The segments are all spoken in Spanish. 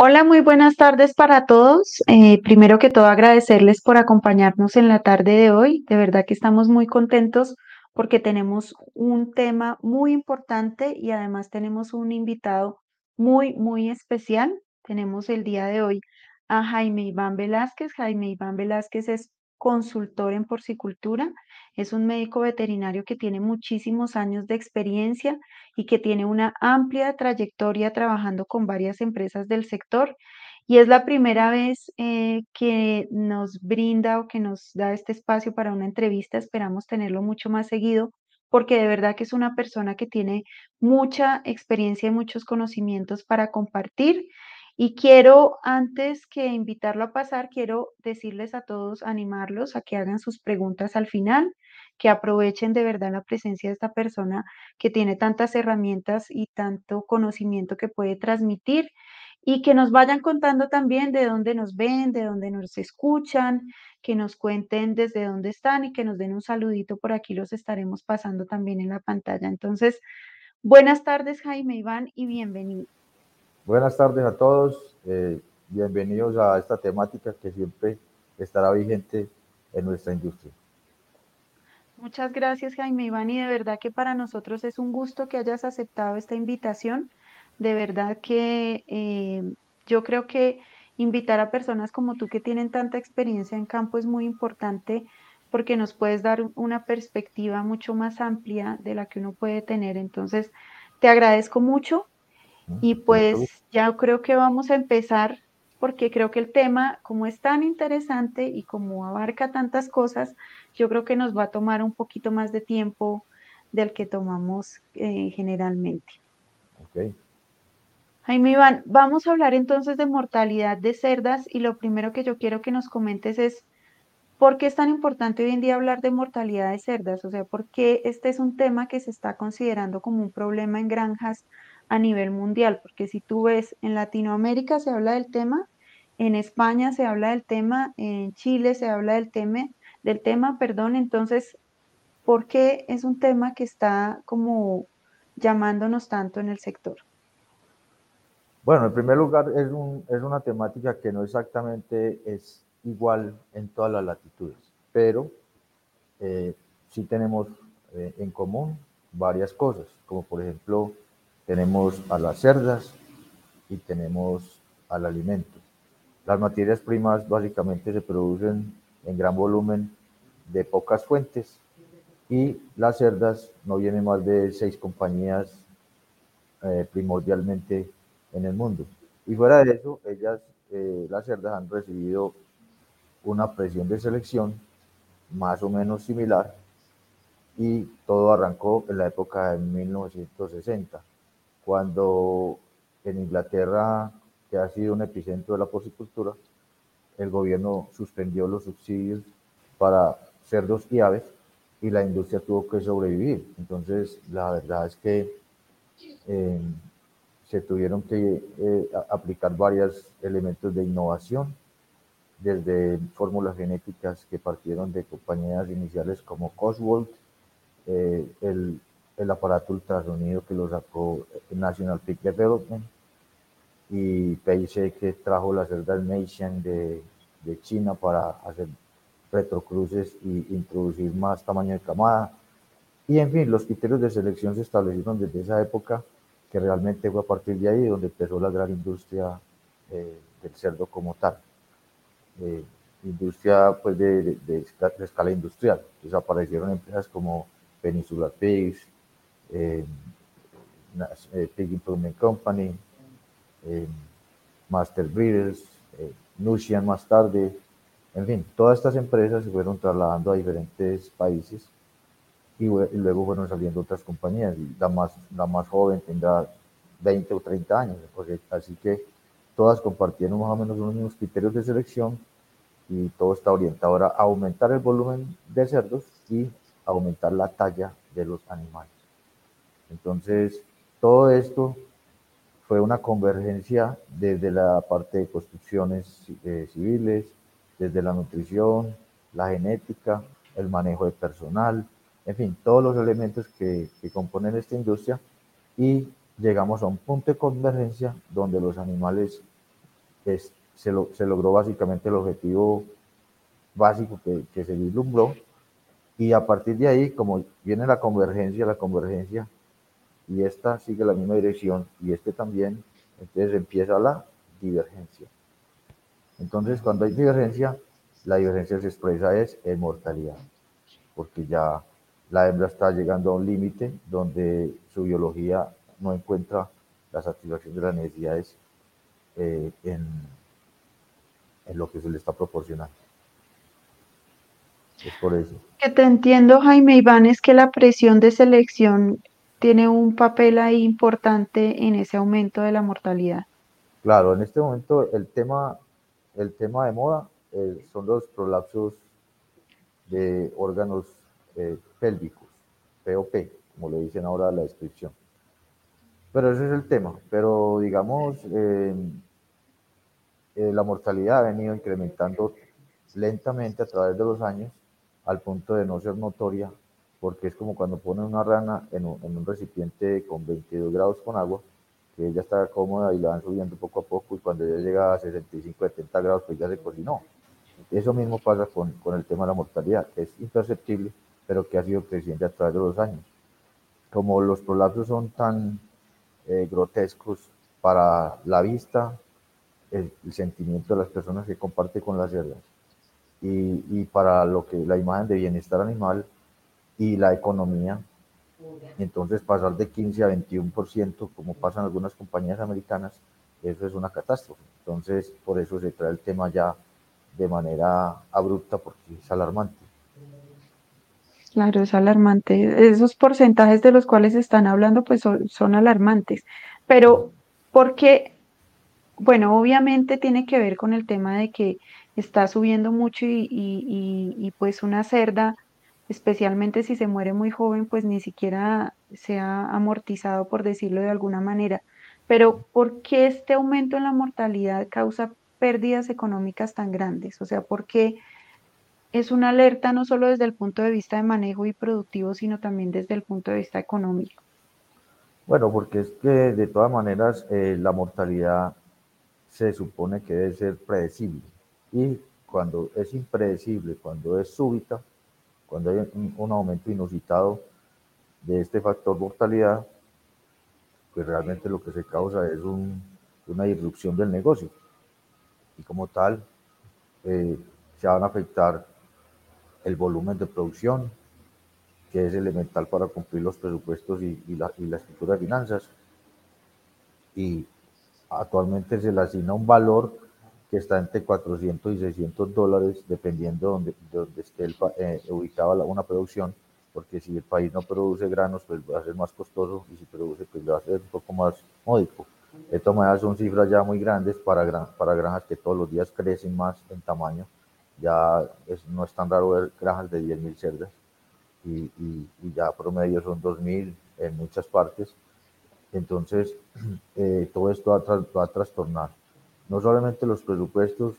Hola, muy buenas tardes para todos. Eh, primero que todo, agradecerles por acompañarnos en la tarde de hoy. De verdad que estamos muy contentos porque tenemos un tema muy importante y además tenemos un invitado muy, muy especial. Tenemos el día de hoy a Jaime Iván Velázquez. Jaime Iván Velázquez es consultor en porcicultura. Es un médico veterinario que tiene muchísimos años de experiencia y que tiene una amplia trayectoria trabajando con varias empresas del sector. Y es la primera vez eh, que nos brinda o que nos da este espacio para una entrevista. Esperamos tenerlo mucho más seguido porque de verdad que es una persona que tiene mucha experiencia y muchos conocimientos para compartir y quiero, antes que invitarlo a pasar, quiero decirles a todos, animarlos a que hagan sus preguntas al final, que aprovechen de verdad la presencia de esta persona que tiene tantas herramientas y tanto conocimiento que puede transmitir y que nos vayan contando también de dónde nos ven, de dónde nos escuchan, que nos cuenten desde dónde están y que nos den un saludito por aquí, los estaremos pasando también en la pantalla. Entonces, buenas tardes Jaime Iván y bienvenido. Buenas tardes a todos, eh, bienvenidos a esta temática que siempre estará vigente en nuestra industria. Muchas gracias Jaime Iván y de verdad que para nosotros es un gusto que hayas aceptado esta invitación. De verdad que eh, yo creo que invitar a personas como tú que tienen tanta experiencia en campo es muy importante porque nos puedes dar una perspectiva mucho más amplia de la que uno puede tener. Entonces, te agradezco mucho y pues ya creo que vamos a empezar porque creo que el tema, como es tan interesante y como abarca tantas cosas, yo creo que nos va a tomar un poquito más de tiempo del que tomamos eh, generalmente. Okay. Jaime Iván, vamos a hablar entonces de mortalidad de cerdas y lo primero que yo quiero que nos comentes es por qué es tan importante hoy en día hablar de mortalidad de cerdas, o sea, por qué este es un tema que se está considerando como un problema en granjas a nivel mundial, porque si tú ves en Latinoamérica se habla del tema, en España se habla del tema, en Chile se habla del tema, del tema, perdón, entonces, ¿por qué es un tema que está como llamándonos tanto en el sector? Bueno, en primer lugar, es, un, es una temática que no exactamente es igual en todas las latitudes, pero eh, sí tenemos eh, en común varias cosas, como por ejemplo tenemos a las cerdas y tenemos al alimento. Las materias primas básicamente se producen en gran volumen de pocas fuentes y las cerdas no vienen más de seis compañías eh, primordialmente en el mundo. Y fuera de eso, ellas, eh, las cerdas han recibido una presión de selección más o menos similar y todo arrancó en la época de 1960 cuando en Inglaterra, que ha sido un epicentro de la porcicultura, el gobierno suspendió los subsidios para cerdos y aves y la industria tuvo que sobrevivir. Entonces, la verdad es que eh, se tuvieron que eh, aplicar varios elementos de innovación, desde fórmulas genéticas que partieron de compañías iniciales como Cosworth, eh, el el aparato ultrasonido que lo sacó National Peak Development y PIC que trajo la cerda Nation de, de China para hacer retrocruces y introducir más tamaño de camada. Y en fin, los criterios de selección se establecieron desde esa época, que realmente fue a partir de ahí donde empezó la gran industria eh, del cerdo como tal. Eh, industria pues de, de, de, escala industrial. Entonces aparecieron empresas como Peninsular Pigs, eh, eh, Pig Improvement Company, eh, Master Breeders, eh, Nusian más tarde, en fin, todas estas empresas se fueron trasladando a diferentes países y, luego fueron saliendo otras compañías. Y la más, la más joven tendrá 20 o 30 años, así que todas compartieron más o menos unos mismos criterios de selección y todo está orientado ahora a aumentar el volumen de cerdos y aumentar la talla de los animales. Entonces, todo esto fue una convergencia desde la parte de construcciones eh, civiles, desde la nutrición, la genética, el manejo de personal, en fin, todos los elementos que, componen esta industria. Y llegamos a un punto de convergencia donde los animales es, se, lo, se logró básicamente el objetivo básico que, que se vislumbró. Y a partir de ahí, como viene la convergencia, la convergencia, y esta sigue la misma dirección y este también, entonces empieza la divergencia. Entonces, cuando hay divergencia, la divergencia se expresa es en mortalidad, porque ya la hembra está llegando a un límite donde su biología no encuentra la satisfacción de las necesidades eh, en, en lo que se le está proporcionando. Es por eso. Que te entiendo, Jaime Iván, es que la presión de selección tiene un papel ahí importante en ese aumento de la mortalidad. Claro, en este momento el tema, el tema de moda eh, son los prolapsos de órganos eh, pélvicos, POP, como le dicen ahora la descripción. Pero ese es el tema. Pero digamos, eh, la mortalidad ha venido incrementando lentamente a través de los años al punto de no ser notoria, porque es como cuando ponen una rana en un, en un recipiente con 22 grados con agua, que ella está cómoda y la van subiendo poco a poco y cuando ya llega a 65, 70 grados, pues ya se cocinó. Eso mismo pasa con, con el tema de la mortalidad, que es imperceptible, pero que ha sido creciente a través de los años. Como los prolapsos son tan eh, grotescos para la vista, el, el, sentimiento de las personas que comparte con las cerdas y, y, para lo que la imagen de bienestar animal y la economía. Entonces pasar de 15 a 21%, como pasan algunas compañías americanas, eso es una catástrofe. Entonces por eso se trae el tema ya de manera abrupta porque es alarmante. Claro, es alarmante. Esos porcentajes de los cuales están hablando pues son, son alarmantes. Pero, ¿por qué? Bueno, obviamente tiene que ver con el tema de que está subiendo mucho y, y, y, y, pues una cerda, especialmente si se muere muy joven, pues ni siquiera se ha amortizado, por decirlo de alguna manera. Pero, ¿por qué este aumento en la mortalidad causa pérdidas económicas tan grandes? O sea, ¿por qué es una alerta no solo desde el punto de vista de manejo y productivo, sino también desde el punto de vista económico? Bueno, porque es que de todas maneras eh, la mortalidad se supone que debe ser predecible. Y cuando es impredecible, cuando es súbita, cuando hay un, aumento inusitado de este factor mortalidad, pues realmente lo que se causa es un, una disrupción del negocio y como tal eh, se van a afectar el volumen de producción, que es elemental para cumplir los presupuestos y la, estructura de finanzas. Y actualmente se le asigna un valor que está entre 400 y 600 dólares, dependiendo de donde, de donde esté el, eh, ubicada una producción, porque si el país no produce granos, pues va a ser más costoso, y si produce, pues va a ser un poco más módico. De todas maneras, son cifras ya muy grandes para, gran, para granjas que todos los días crecen más en tamaño. Ya es, no es tan raro ver granjas de 10.000 cerdas y, y, y, ya promedio son 2.000 en muchas partes. Entonces, eh, todo esto va a, va a trastornar no solamente los presupuestos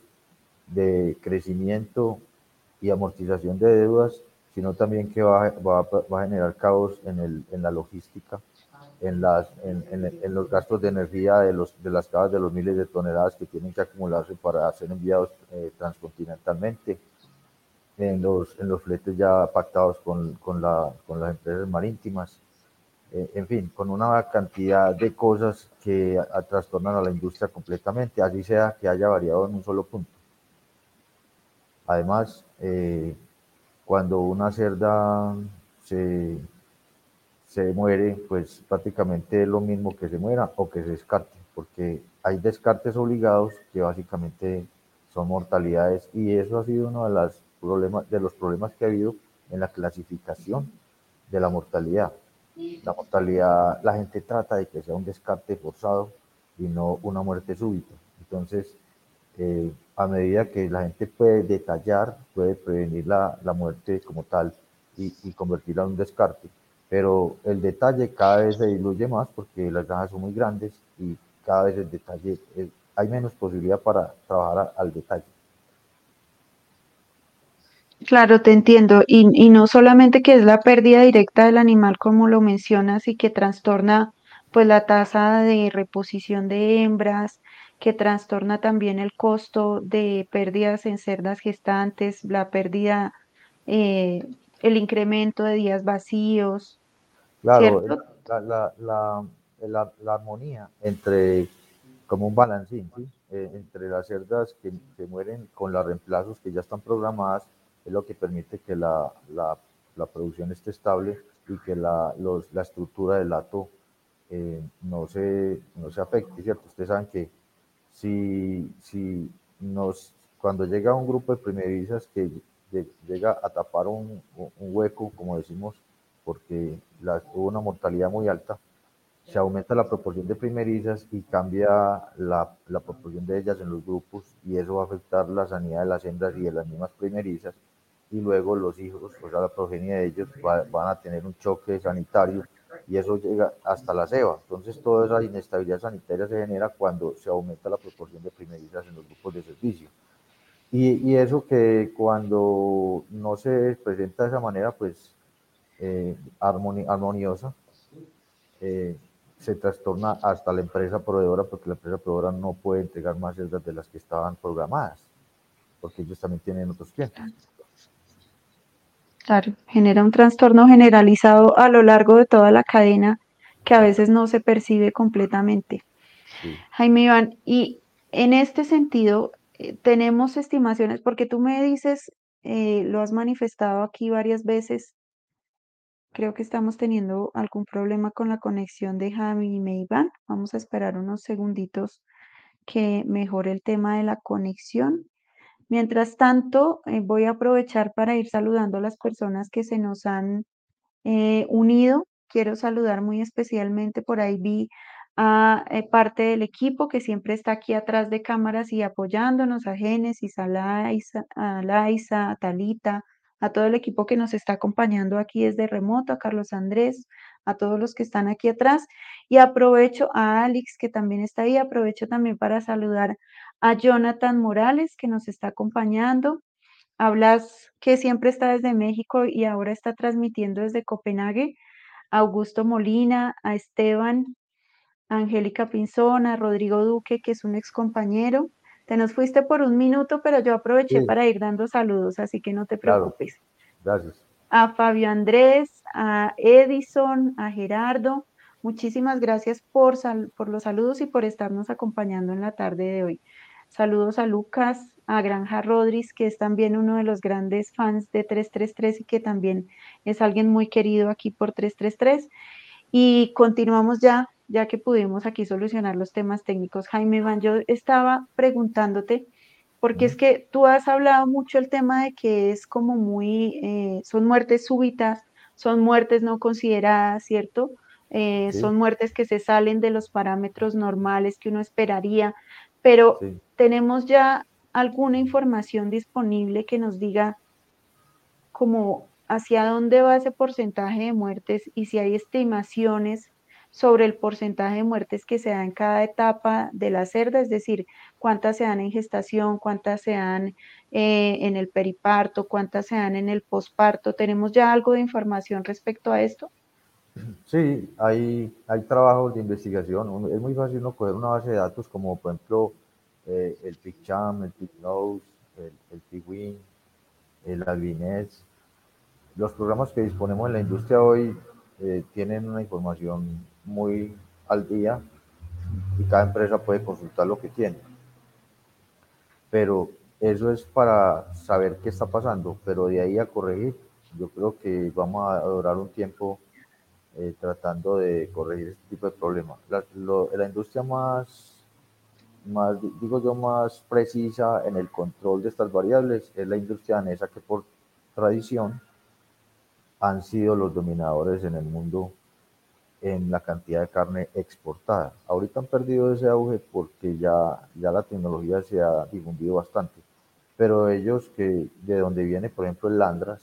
de crecimiento y amortización de deudas, sino también que va, va, va a generar caos en, el, en la logística en, las, en, en, en, los gastos de energía de, los, de las casas de los miles de toneladas que tienen que acumularse para ser enviados eh, transcontinentalmente, en los, en los fletes ya pactados con, con, la, con las empresas marítimas, eh, en fin, con una cantidad de cosas que a, a trastornan a la industria completamente, así sea que haya variado en un solo punto. Además, eh, cuando una cerda se se muere, pues prácticamente es lo mismo que se muera o que se descarte, porque hay descartes obligados que básicamente son mortalidades y eso ha sido uno de, las problemas, de los problemas que ha habido en la clasificación de la mortalidad. La mortalidad, la gente trata de que sea un descarte forzado y no una muerte súbita. Entonces, eh, a medida que la gente puede detallar, puede prevenir la, la muerte como tal y, convertirla en un descarte pero el detalle cada vez se diluye más porque las granjas son muy grandes y cada vez el detalle, hay menos posibilidad para trabajar al detalle. Claro, te entiendo. Y, y, no solamente que es la pérdida directa del animal, como lo mencionas, y que trastorna pues la tasa de reposición de hembras que trastorna también el costo de pérdidas en cerdas gestantes, la pérdida, eh, el incremento de días vacíos, Claro, la, la, la, la armonía entre, como un balancín, ¿sí? Eh, entre las cerdas que, que, mueren con los reemplazos que ya están programadas, es lo que permite que la, la, la producción esté estable y que la, los, la estructura del lato eh, no, se, no se afecte, ¿cierto? Ustedes saben que si, si nos, cuando llega un grupo de primerizas que llega a tapar un, un hueco, como decimos, porque la, hubo una mortalidad muy alta, se aumenta la proporción de primerizas y cambia la, la, proporción de ellas en los grupos y eso va a afectar la sanidad de las hembras y de las mismas primerizas y luego los hijos, o sea, la progenie de ellos va, van a tener un choque sanitario y eso llega hasta la ceba. Entonces toda esa inestabilidad sanitaria se genera cuando se aumenta la proporción de primerizas en los grupos de servicio. Y, y eso que cuando no se presenta de esa manera, pues eh, armoni armoniosa, eh, se trastorna hasta la empresa proveedora porque la empresa proveedora no puede entregar más celdas de las que estaban programadas, porque ellos también tienen otros clientes. Claro, genera un trastorno generalizado a lo largo de toda la cadena que a veces no se percibe completamente. Sí. Jaime Iván, y en este sentido, eh, tenemos estimaciones, porque tú me dices, eh, lo has manifestado aquí varias veces, creo que estamos teniendo algún problema con la conexión de Jaime Iván. Vamos a esperar unos segunditos que mejore el tema de la conexión. Mientras tanto, eh, voy a aprovechar para ir saludando a las personas que se nos han eh, unido. Quiero saludar muy especialmente, por ahí vi a eh, parte del equipo que siempre está aquí atrás de cámaras y apoyándonos, a Génesis, a Laisa, a, Laisa, a Talita, a todo el equipo que nos está acompañando aquí desde remoto, a Carlos Andrés, a todos los que están aquí atrás. Y aprovecho a Alex, que también está ahí, aprovecho también para saludar a Jonathan Morales, que nos está acompañando, a Blas, que siempre está desde México y ahora está transmitiendo desde Copenhague, a Augusto Molina, a Esteban, a Angélica Pinzón, a Rodrigo Duque, que es un ex compañero. Te nos fuiste por un minuto, pero yo aproveché sí. para ir dando saludos, así que no te preocupes. Claro. Gracias. A Fabio Andrés, a Edison, a Gerardo, muchísimas gracias por, por los saludos y por estarnos acompañando en la tarde de hoy. Saludos a Lucas, a Granja Rodríguez, que es también uno de los grandes fans de 333 y que también es alguien muy querido aquí por 333. Y continuamos ya, ya que pudimos aquí solucionar los temas técnicos. Jaime Iván, yo estaba preguntándote, porque es que tú has hablado mucho el tema de que es como muy, eh, son muertes súbitas, son muertes no consideradas, ¿cierto? Eh, sí. Son muertes que se salen de los parámetros normales que uno esperaría, pero sí. tenemos ya alguna información disponible que nos diga como hacia dónde va ese porcentaje de muertes y si hay estimaciones sobre el porcentaje de muertes que se da en cada etapa de la cerda, es decir, cuántas se dan en gestación, cuántas se dan eh, en el periparto, cuántas se dan en el posparto. ¿Tenemos ya algo de información respecto a esto? Sí, hay, hay trabajos de investigación. Es muy fácil no coger una base de datos como, por ejemplo, eh, el PicCham, el PicNose, el, el PicWin, el Albines. Los programas que disponemos en la industria hoy eh, tienen una información muy al día y cada empresa puede consultar lo que tiene. Pero eso es para saber qué está pasando, pero de ahí a corregir, yo creo que vamos a durar un tiempo eh, tratando de corregir este tipo de problemas. La, industria más, más, digo yo, más precisa en el control de estas variables es la industria danesa que por tradición han sido los dominadores en el mundo en la cantidad de carne exportada. Ahorita han perdido ese auge porque ya, ya la tecnología se ha difundido bastante, pero ellos que de donde viene, por ejemplo, el Landras,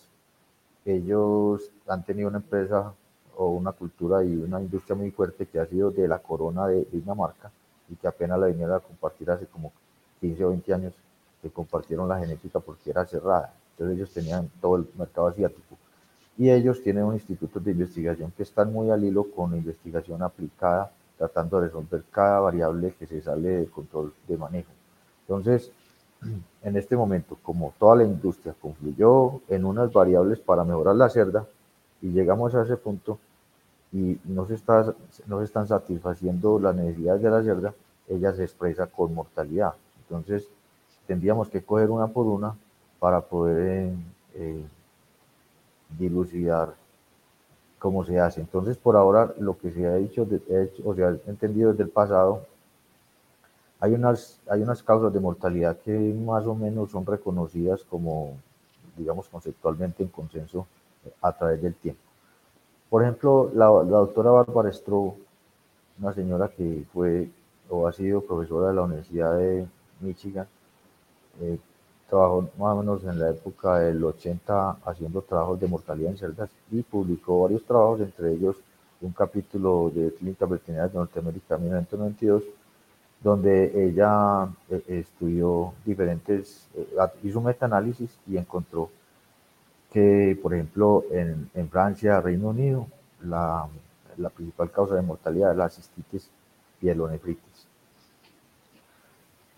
ellos han tenido una empresa o una cultura y una industria muy fuerte que ha sido de la corona de Dinamarca y que apenas la vinieron a compartir hace como 15 o 20 años que compartieron la genética porque era cerrada. Entonces ellos tenían todo el mercado asiático y ellos tienen un instituto de investigación que están muy al hilo con investigación aplicada tratando de resolver cada variable que se sale del control de manejo. Entonces, en este momento, como toda la industria confluyó en unas variables para mejorar la cerda y llegamos a ese punto y no se, está, no se están satisfaciendo las necesidades de la cerda, ella se expresa con mortalidad. Entonces, tendríamos que coger una por una para poder eh, dilucidar cómo se hace. Entonces, por ahora, lo que se ha dicho, o se ha entendido desde el pasado, hay unas, hay unas causas de mortalidad que más o menos son reconocidas como, digamos, conceptualmente en consenso a través del tiempo. Por ejemplo, la, doctora Bárbara Stroh, una señora que fue o ha sido profesora de la Universidad de Michigan, eh, trabajó más o menos en la época del 80 haciendo trabajos de mortalidad en cerdas y publicó varios trabajos, entre ellos un capítulo de Clínica Veterinaria de Norteamérica 1992, donde ella eh, estudió diferentes, eh, hizo un metaanálisis y encontró que, por ejemplo, en, en Francia, Reino Unido, la, principal causa de mortalidad es la cistitis pielonefritis.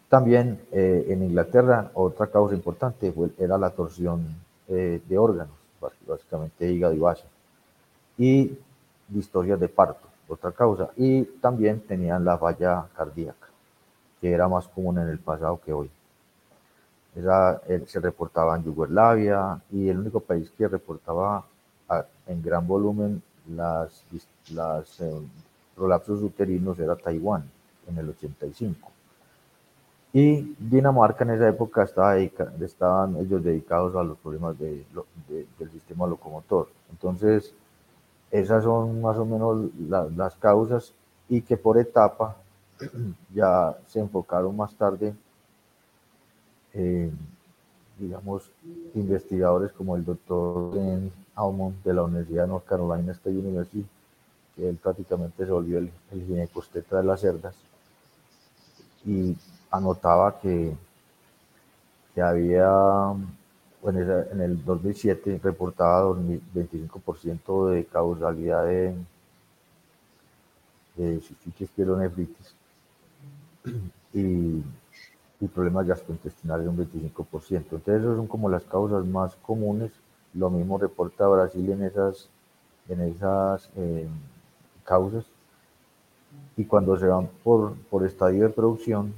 También eh, en Inglaterra otra causa importante era la torsión eh, de órganos, básicamente hígado y vaso, y distorias de parto, otra causa, y también tenían la falla cardíaca, que era más común en el pasado que hoy. Eh, se reportaba en Yugoslavia y el único país que reportaba en gran volumen las, las prolapsos uterinos era Taiwán en el 85 y Dinamarca en esa época estaba estaban ellos dedicados a los problemas de, del sistema locomotor. Entonces, esas son más o menos las causas y que por etapa ya se enfocaron más tarde, digamos, investigadores como el doctor Ben Almond de la Universidad de North Carolina State University, que él prácticamente se volvió el, el de las cerdas. Y anotaba que, que había, en el 2007 reportaba 25% de causalidad de, de cistitis pielonefritis y, y problemas gastrointestinales un 25%. Entonces, esas son como las causas más comunes. Lo mismo reporta Brasil en esas, en esas eh, causas. Y cuando se van por, por estadio de producción,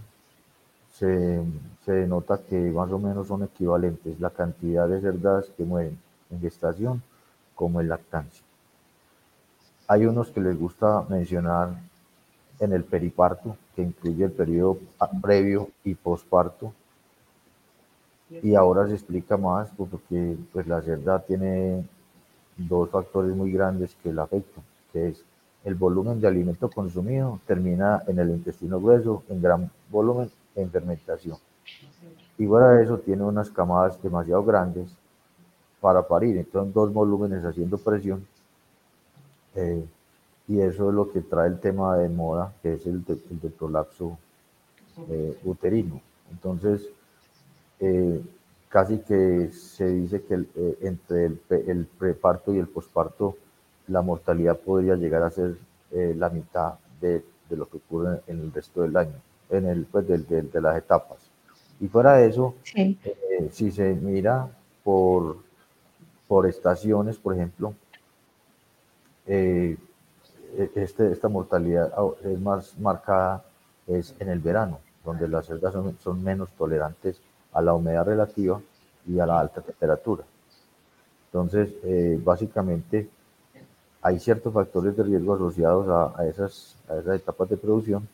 se, se nota que más o menos son equivalentes la cantidad de cerdas que mueren en gestación como en lactancia. Hay unos que les gusta mencionar en el periparto, que incluye el periodo previo y posparto. Y ahora se explica más porque pues, la cerda tiene dos factores muy grandes que la afectan, que es el volumen de alimento consumido, termina en el intestino grueso en gran volumen en fermentación. Y fuera de eso tiene unas camadas demasiado grandes para parir, entonces dos volúmenes haciendo presión. Eh, y eso es lo que trae el tema de moda, que es el, el prolapso eh, uterino. Entonces, eh, casi que se dice que entre el, el, preparto y el posparto, la mortalidad podría llegar a ser la mitad de, de, lo que ocurre en el resto del año en el, pues, de, de, las etapas. Y fuera de eso, eh, si se mira por, por estaciones, por ejemplo, eh, este, esta mortalidad es más marcada es en el verano, donde las cerdas son, son, menos tolerantes a la humedad relativa y a la alta temperatura. Entonces, eh, básicamente, hay ciertos factores de riesgo asociados a, a, esas, a esas etapas de producción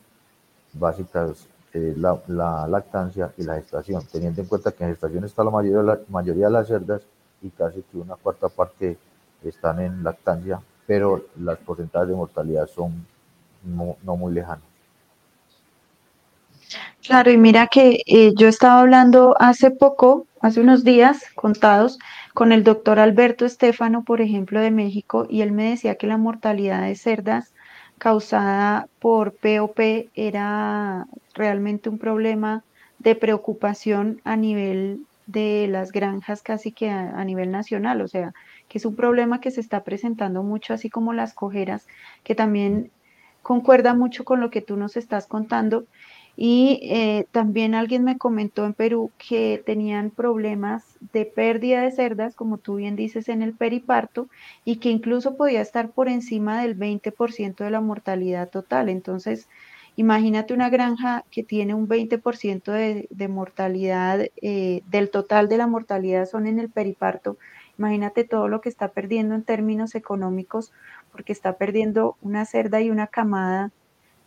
básicas eh, la, la, lactancia y la gestación, teniendo en cuenta que en gestación está la mayoría, la mayoría de las cerdas y casi que una cuarta parte están en lactancia, pero las porcentajes de mortalidad son no, muy lejanos. Claro, y mira que eh, yo estaba hablando hace poco, hace unos días contados, con el doctor Alberto Estefano, por ejemplo, de México, y él me decía que la mortalidad de cerdas causada por POP era realmente un problema de preocupación a nivel de las granjas casi que a, nivel nacional, o sea, que es un problema que se está presentando mucho, así como las cojeras, que también concuerda mucho con lo que tú nos estás contando. Y eh, también alguien me comentó en Perú que tenían problemas de pérdida de cerdas, como tú bien dices, en el periparto, y que incluso podía estar por encima del 20% de la mortalidad total. Entonces, imagínate una granja que tiene un 20% de, de, mortalidad, eh, del total de la mortalidad son en el periparto. Imagínate todo lo que está perdiendo en términos económicos, porque está perdiendo una cerda y una camada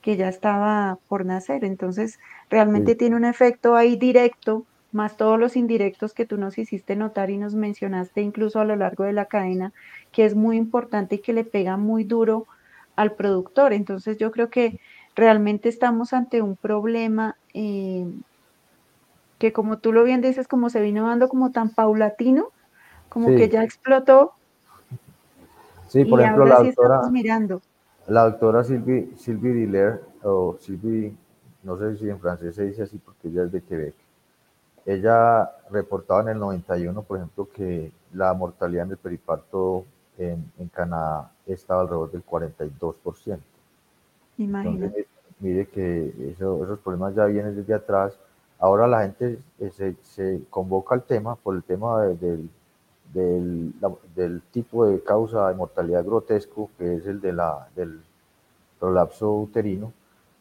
que ya estaba por nacer. Entonces, realmente Sí. tiene un efecto ahí directo, más todos los indirectos que tú nos hiciste notar y nos mencionaste incluso a lo largo de la cadena, que es muy importante y que le pega muy duro al productor. Entonces, yo creo que realmente estamos ante un problema eh, que, como tú lo bien dices, como se vino dando como tan paulatino, como que ya explotó sí, por y ejemplo, ahora la sí estamos doctora, mirando. la doctora Sylvie, Sylvie Diller, o Sylvie, no sé si en francés se dice así porque ella es de Quebec, ella reportaba en el 91, por ejemplo, que la mortalidad en el periparto en, en Canadá estaba alrededor del 42%. Entonces, mire que eso- esos problemas ya vienen desde atrás. Ahora la gente eh, se, se convoca al tema por el tema de- del, del, la- del tipo de causa de mortalidad grotesco, que es el de la, del prolapso uterino,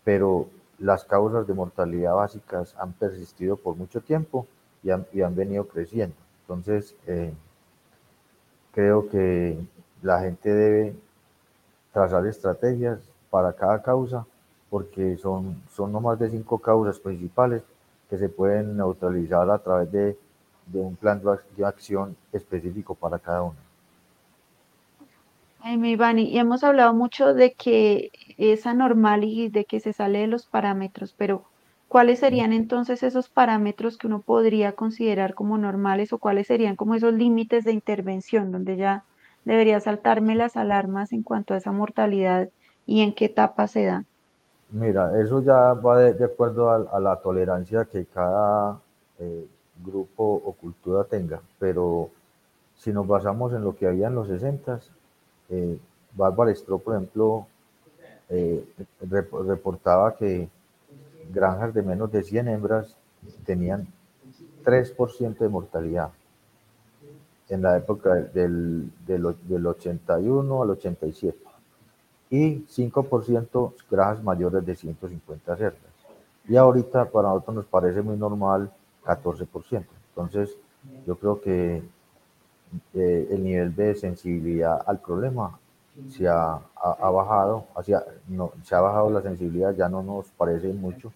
pero las causas de mortalidad básicas han persistido por mucho tiempo y han, y han venido creciendo. Entonces, eh, creo que la gente debe trazar estrategias para cada causa, porque son, son no más de cinco causas principales que se pueden neutralizar a través de, de un plan de ac- de acción específico para cada una. Ay, mi Ivani, y hemos hablado mucho de que es anormal y de que se sale de los parámetros, pero ¿cuáles serían entonces esos parámetros que uno podría considerar como normales o cuáles serían como esos límites de intervención donde ya debería saltarme las alarmas en cuanto a esa mortalidad y en qué etapa se da? Mira, eso ya va de, acuerdo a, la tolerancia que cada eh, grupo o cultura tenga, pero si nos basamos en lo que había en los 60, eh, Bárbara por ejemplo, eh, rep- reportaba que granjas de menos de 100 hembras tenían 3% de mortalidad en la época del, del, del 81 al 87 y 5% granjas mayores de 150 cerdas. Y ahorita para nosotros nos parece muy normal 14%. Entonces, yo creo que eh, el nivel de sensibilidad al problema se ha, ha- bajado, hacia, no, se ha bajado la sensibilidad, ya no nos parece mucho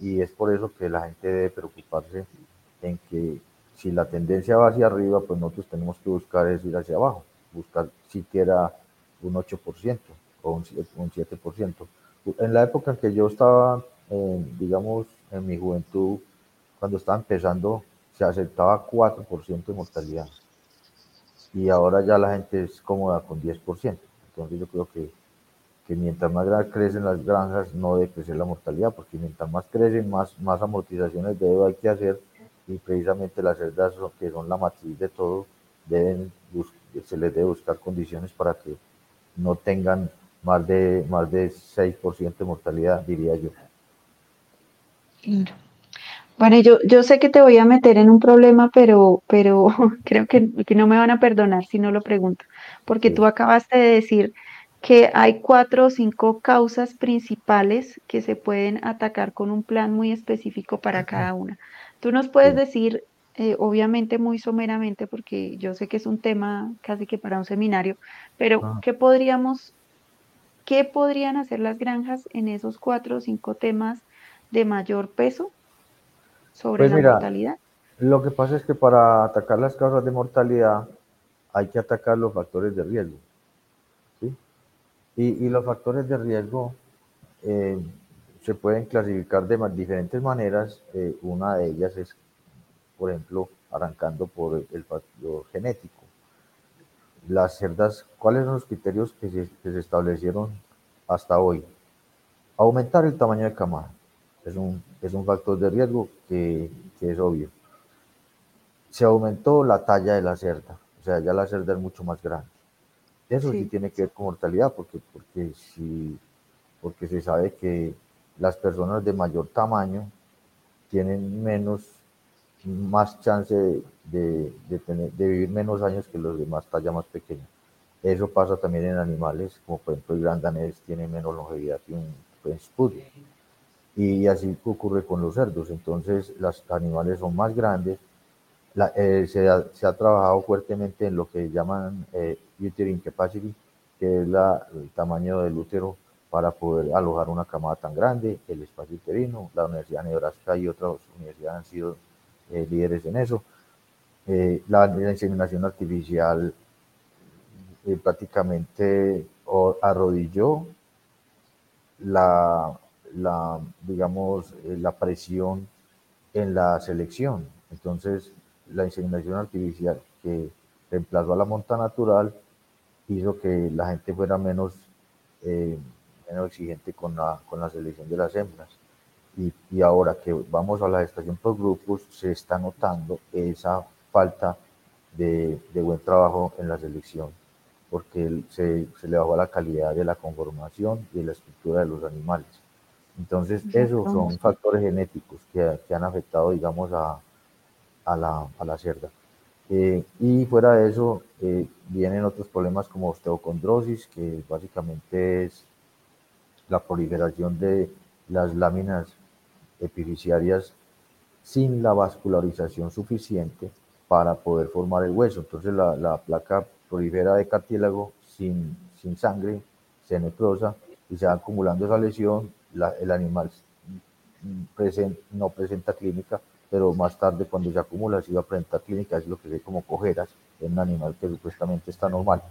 y es por eso que la gente debe preocuparse en que si la tendencia va hacia arriba, pues nosotros tenemos que buscar es ir hacia abajo, buscar siquiera un 8% o un, sie- un 7%. En la época en que yo estaba, eh, digamos, en mi juventud, cuando estaba empezando, se aceptaba 4% de mortalidad y ahora ya la gente es cómoda con 10%. Entonces yo creo que, que mientras más crecen las granjas no debe crecer la mortalidad, porque mientras más crecen, más, más amortizaciones debe hay que hacer y precisamente las cerdas que son la matriz de todo, deben se les debe buscar condiciones para que no tengan más de, más de 6% de mortalidad, diría yo. Bueno, yo, yo sé que te voy a meter en un problema, pero, pero creo que, que no me van a perdonar si no lo pregunto, porque Sí. tú acabaste de decir que hay cuatro o cinco causas principales que se pueden atacar con un plan muy específico para cada una. Tú nos puedes Sí. decir, eh, obviamente muy someramente, porque yo sé que es un tema casi que para un seminario, pero Ah, ¿qué podríamos, qué podrían hacer las granjas en esos cuatro o cinco temas de mayor peso? sobre Pues la mira, mortalidad. lo que pasa es que para atacar las causas de mortalidad hay que atacar los factores de riesgo. ¿sí? Y, y los factores de riesgo eh, se pueden clasificar de diferentes maneras. Eh, una de ellas es, por ejemplo, arrancando por el factor genético. Las cerdas, ¿cuáles son los criterios que se, que se establecieron hasta hoy? Aumentar el tamaño de camada es un, es un factor de riesgo que, que es obvio. Se aumentó la talla de la cerda, o sea, ya la cerda es mucho más grande. Eso sí Sí, tiene que ver con mortalidad, porque, porque si porque se sabe que las personas de mayor tamaño tienen menos, más chance de, tener, de vivir menos años que los de más talla más pequeña. Eso pasa también en animales, como por ejemplo el gran danés tiene menos longevidad que un pez Y así ocurre con los cerdos. Entonces, los animales son más grandes. Eh, se, ha, se, ha, trabajado fuertemente en lo que llaman eh, uterine capacity, que es la, el tamaño del útero para poder alojar una camada tan grande, el espacio uterino. La Universidad de Nebraska y otras universidades han sido eh, líderes en eso. Eh, la, inseminación artificial eh, prácticamente arrodilló la, digamos, la presión en la selección. Entonces, la inseminación artificial que reemplazó a la monta natural hizo que la gente fuera menos menos exigente con la, con la selección de las hembras. Y, y, ahora que vamos a la gestación por grupos, se está notando esa falta de, de buen trabajo en la selección, porque se, se, le bajó la calidad de la conformación y de la estructura de los animales. Entonces, esos son factores genéticos que, que han afectado, digamos, a, a, la, a la cerda. Eh, y fuera de eso, eh, vienen otros problemas como osteocondrosis, que básicamente es la proliferación de las láminas epifisiarias sin la vascularización suficiente para poder formar el hueso. Entonces la, la placa prolifera de cartílago sin, sin sangre, se necrosa y se va acumulando esa lesión. La, el animal present, no presenta clínica, pero más tarde cuando se acumula sí va a presentar clínica, es lo que ve como cojeras en un animal que supuestamente está normal.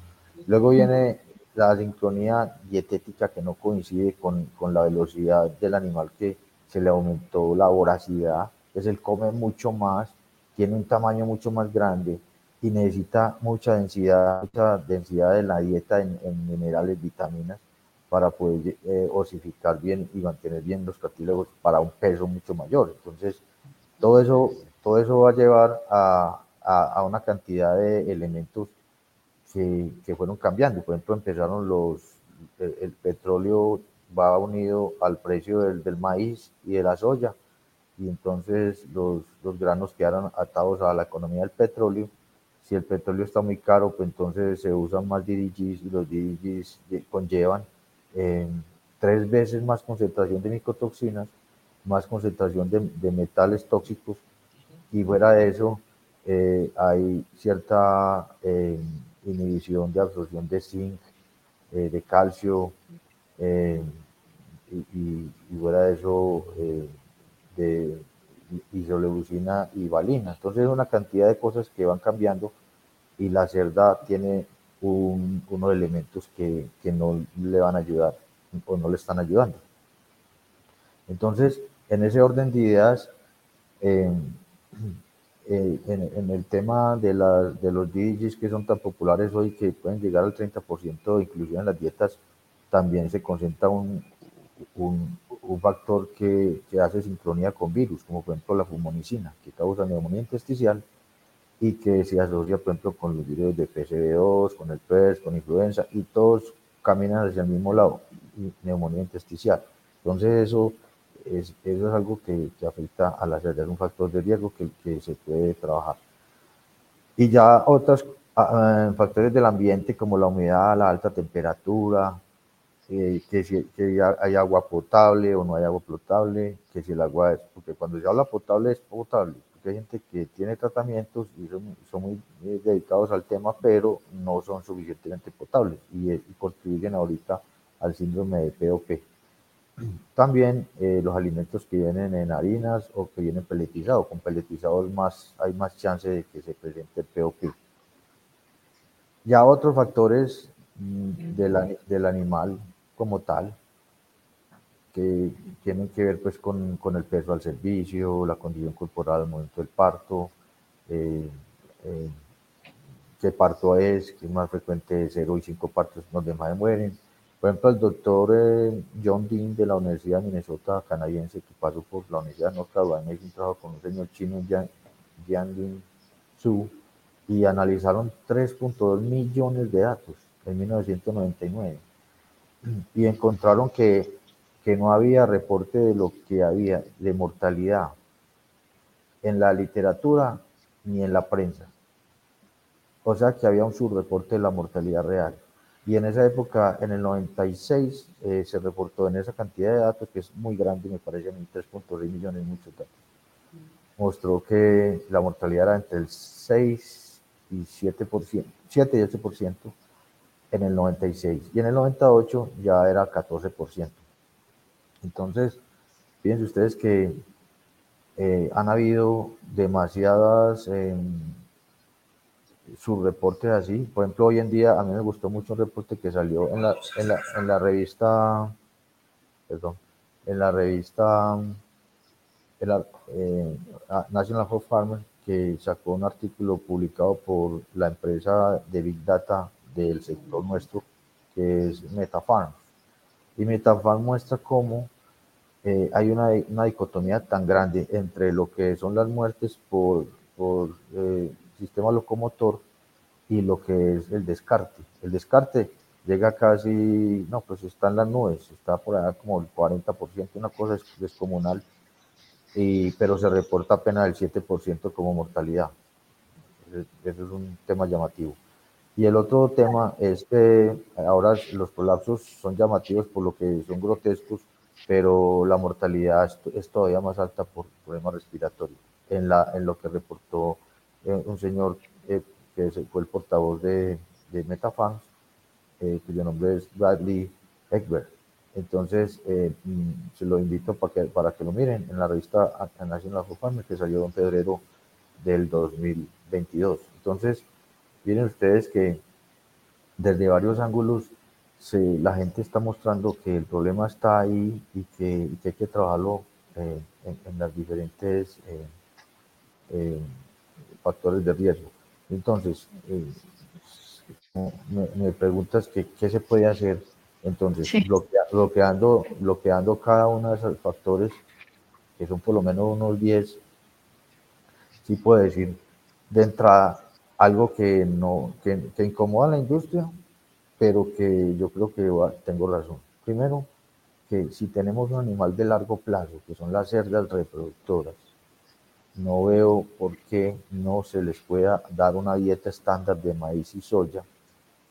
Luego viene la sincronía dietética que no coincide con, con, la velocidad del animal que se le aumentó la voracidad, es él come mucho más, tiene un tamaño mucho más grande y necesita mucha densidad, mucha densidad de la dieta en, minerales, vitaminas, para poder eh, osificar bien y mantener bien los cartílagos para un peso mucho mayor. Entonces, todo eso, todo eso va a llevar a, a, a una cantidad de elementos que, fueron cambiando. Por ejemplo, empezaron los, el, petróleo va unido al precio del, del, maíz y de la soya, y entonces los, los, granos quedaron atados a la economía del petróleo. Si el petróleo está muy caro, pues entonces se usan más DDGs y los DDGs conllevan eh, tres veces más concentración de micotoxinas, más concentración de, de metales tóxicos, y fuera de eso eh, hay cierta eh, inhibición de absorción de zinc, eh, de calcio, eh, y, fuera de eso, eh, de isoleucina y valina. Entonces, una cantidad de cosas que van cambiando y la cerda tiene un, unos elementos que, que, no le van a ayudar o no le están ayudando. Entonces, en ese orden de ideas, eh, en, el tema de, de los DJs que son tan populares hoy que pueden llegar al 30% inclusive en las dietas, también se concentra un, un, un factor que, que, hace sincronía con virus, como por ejemplo la fumonicina, que causa neumonía intersticial y que se asocia, por ejemplo, con los virus de PCB2, con el PERS, con influenza, y todos caminan hacia el mismo lado, neumonía intersticial. Entonces eso es, eso es algo que, que, afecta a la salud, es un factor de riesgo que, que se puede trabajar. Y ya otros factores del ambiente como la humedad, la alta temperatura, eh, que si que hay agua potable o no hay agua potable, que si el agua es, porque cuando se habla potable es potable, porque hay gente que tiene tratamientos y son, son muy eh, dedicados al tema, pero no son suficientemente potables y, y contribuyen ahorita al síndrome de POP. También eh, los alimentos que vienen en harinas o que vienen peletizados, con peletizados más, hay más chance de que se presente el POP. Ya otros factores mm, del, del animal como tal, que tienen que ver pues con, con, el peso al servicio, la condición corporal al momento del parto, eh, eh, qué parto es, que es más frecuente 0 y 5 partos donde más mueren, por ejemplo, el doctor eh, John Dean de la Universidad de Minnesota canadiense, que pasó por la Universidad de North Carolina, hizo un trabajo con un señor chino, Jian Su, y analizaron 3.2 millones de datos en 1999. Y encontraron que que no había reporte de lo que había de mortalidad en la literatura ni en la prensa. O sea que había un subreporte de la mortalidad real. Y en esa época, en el 96, eh, se reportó en esa cantidad de datos, que es muy grande, me parece a mí, 3.6 millones, muchos datos. Mostró que la mortalidad era entre el 6 y 7%, 7 y 8% en el 96. Y en el 98 ya era 14%. Entonces, fíjense ustedes que eh, han habido demasiadas eh, subreportes así. Por ejemplo, hoy en día a mí me gustó mucho un reporte que salió en la, en la, en la revista, perdón, en la revista eh, National Health Farmer, que sacó un artículo publicado por la empresa de Big Data del sector nuestro, que es MetaFarm. Y MetaFarm muestra cómo eh, hay una, una, dicotomía tan grande entre lo que son las muertes por, por eh, sistema locomotor y lo que es el descarte. El descarte llega casi, no, pues está en las nubes, está por allá como el 40%, una cosa descomunal, y, pero se reporta apenas el 7% como mortalidad. Eso es un tema llamativo. Y el otro tema es que ahora los colapsos son llamativos por lo que son grotescos, pero la mortalidad es, todavía más alta por problemas respiratorios. En, en lo que reportó eh, un señor eh, que fue el portavoz de, de Metafans, eh, cuyo nombre es Bradley Egbert. Entonces, mm, se lo invito para que, para que lo miren en la revista National Farmer que salió en febrero del 2022. Entonces, miren ustedes que desde varios ángulos la gente está mostrando que el problema está ahí y que, hay que trabajarlo eh, en, las diferentes eh, eh, factores de riesgo. Entonces, me, preguntas que, qué se puede hacer. Entonces, bloqueando, bloqueando cada uno de esos factores, que son por lo menos unos 10, sí puedo decir de entrada algo que, no, que, que incomoda a la industria, pero que yo creo que tengo razón. Primero, que si tenemos un animal de largo plazo, que son las cerdas reproductoras, no veo por qué no se les pueda dar una dieta estándar de maíz y soya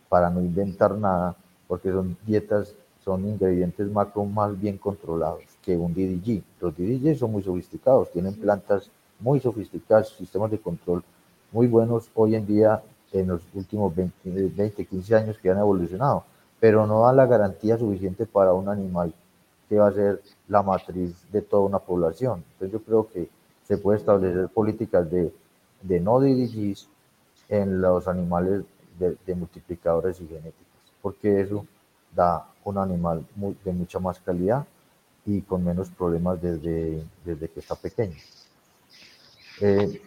para no inventar nada, porque son dietas, son ingredientes macro más bien controlados que un DDG. Los DDG son muy sofisticados, tienen plantas muy sofisticadas, sistemas de control muy buenos. Hoy en día en los últimos 20, 20, 15 años que han evolucionado, pero no dan la garantía suficiente para un animal que va a ser la matriz de toda una población. Entonces yo creo que se puede establecer políticas de, de no DDGs en los animales de, multiplicadores y genéticas, porque eso da un animal de mucha más calidad y con menos problemas desde, desde que está pequeño. Eh,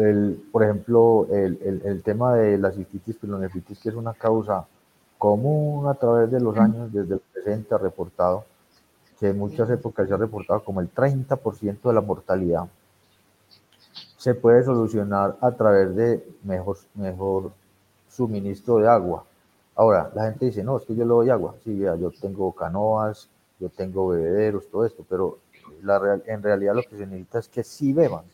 el, por ejemplo, el, el, tema de la cistitis pilonefritis, que es una causa común a través de los años, desde el presente ha reportado, que en muchas épocas se ha reportado como el 30% de la mortalidad, se puede solucionar a través de mejor, mejor suministro de agua. Ahora, la gente dice, no, es que yo le doy agua. Sí, yo tengo canoas, yo tengo bebederos, todo esto, pero la, en realidad lo que se necesita es que sí beban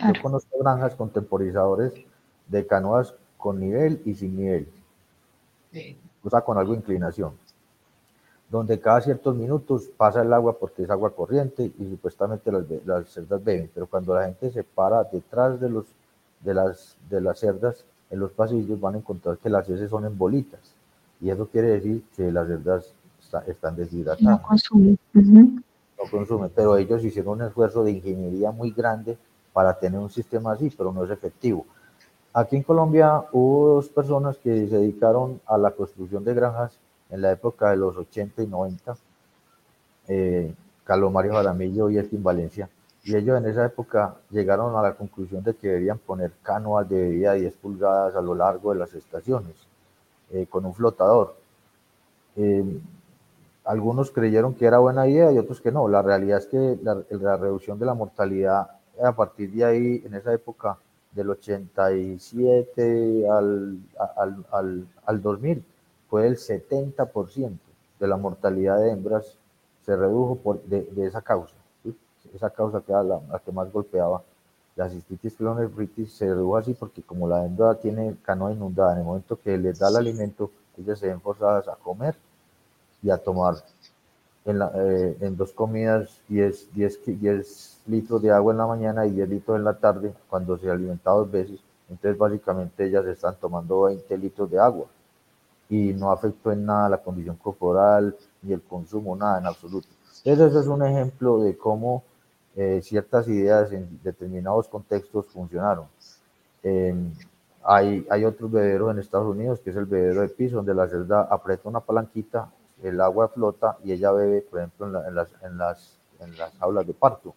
yo conozco granjas contemporizadores de canoas con nivel y sin nivel, o sea, con algo de inclinación, donde cada ciertos minutos pasa el agua porque es agua corriente y supuestamente las, las cerdas beben, pero cuando la gente se para detrás de, los, de, las, de las cerdas, en los pasillos van a encontrar que las heces son en bolitas, y eso quiere decir que las cerdas están deshidratadas. No consumen. No consumen, pero ellos hicieron un esfuerzo de ingeniería muy grande para tener un sistema así, pero no es efectivo. Aquí en Colombia hubo dos personas que se dedicaron a la construcción de granjas en la época de los 80 y 90, eh, Carlos Mario Jaramillo y Elkin Valencia, y ellos en esa época llegaron a la conclusión de que deberían poner canoas de bebida 10 pulgadas a lo largo de las estaciones, eh, con un flotador. Eh, algunos creyeron que era buena idea y otros que no. La realidad es que la, la reducción de la mortalidad a partir de ahí, en esa época del 87 al, al, al, al 2000, fue el 70%. de la mortalidad de hembras se redujo por, de, esa causa. Esa causa que era la, que más golpeaba la cistitis pilonephritis se redujo así porque como la hembra tiene canoa inundada, en el momento que les da el alimento, ellas se ven forzadas a comer y a tomar en, la, eh, en dos comidas 10, 10, 10 litros de agua en la mañana y 10 litros en la tarde cuando se alimenta dos veces. Entonces básicamente ellas están tomando 20 litros de agua y no afectó en nada la condición corporal ni el consumo, nada en absoluto. Entonces ese es un ejemplo de cómo eh, ciertas ideas en determinados contextos funcionaron. hay, hay otros bebederos en Estados Unidos, que es el bebedero de piso, donde la cerda aprieta una palanquita, el agua flota y ella bebe, por ejemplo, en, las, en, las, en las aulas de parto.